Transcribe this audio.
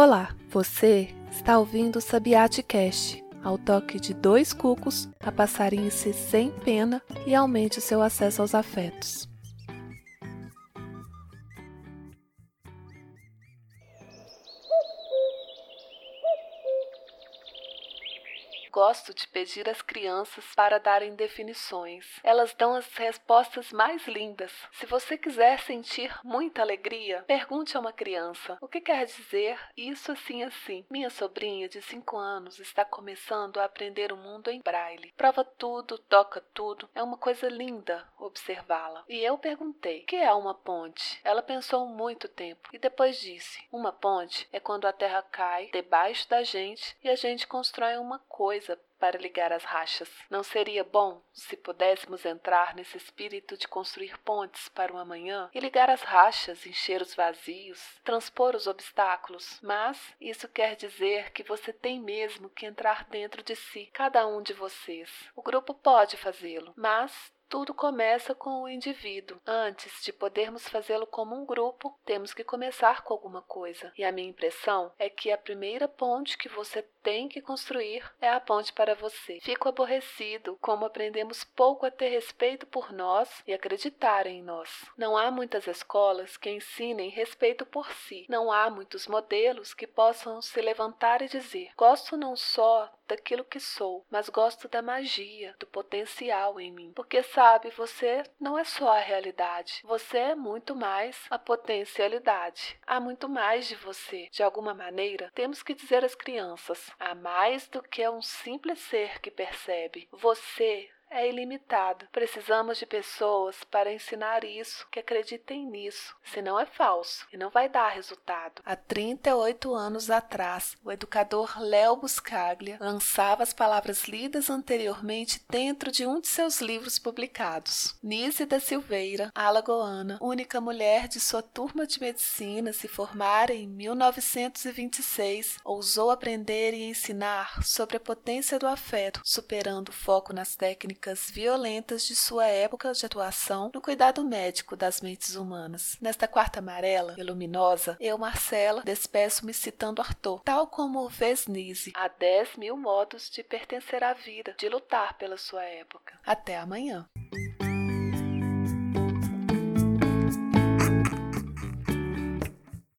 Olá, você está ouvindo o Sabiate Cast, ao toque de dois cucos, a passarinhe-se sem pena e aumente o seu acesso aos afetos. Gosto de pedir às crianças para darem definições. Elas dão as respostas mais lindas. Se você quiser sentir muita alegria, pergunte a uma criança: o que quer dizer isso assim assim? Minha sobrinha de 5 anos está começando a aprender o mundo em braille. Prova tudo, toca tudo. É uma coisa linda observá-la. E eu perguntei: que é uma ponte? Ela pensou muito tempo e depois disse: uma ponte é quando a terra cai debaixo da gente e a gente constrói uma coisa coisa para ligar as rachas. Não seria bom se pudéssemos entrar nesse espírito de construir pontes para o amanhã e ligar as rachas, encher os vazios, transpor os obstáculos? Mas isso quer dizer que você tem mesmo que entrar dentro de si, cada um de vocês. O grupo pode fazê-lo, mas tudo começa com o indivíduo. Antes de podermos fazê-lo como um grupo, temos que começar com alguma coisa. E a minha impressão é que a primeira ponte que você tem que construir é a ponte para você. Fico aborrecido como aprendemos pouco a ter respeito por nós e acreditar em nós. Não há muitas escolas que ensinem respeito por si. Não há muitos modelos que possam se levantar e dizer: gosto não só daquilo que sou, mas gosto da magia, do potencial em mim. Porque sabe, você não é só a realidade, você é muito mais a potencialidade. Há muito mais de você. De alguma maneira, temos que dizer às crianças: há mais do que um simples ser que percebe. Você é ilimitado. Precisamos de pessoas para ensinar isso, que acreditem nisso, senão é falso e não vai dar resultado. Há 38 anos atrás, o educador Léo Buscaglia lançava as palavras lidas anteriormente dentro de um de seus livros publicados. Nise da Silveira, alagoana, única mulher de sua turma de medicina, se formara em 1926, ousou aprender e ensinar sobre a potência do afeto, superando o foco nas técnicas técnicas violentas de sua época de atuação no cuidado médico das mentes humanas. Nesta quarta amarela e luminosa, eu, Marcela, despeço-me citando Arthur, tal como Vesnise, há dez mil modos de pertencer à vida, de lutar pela sua época. Até amanhã.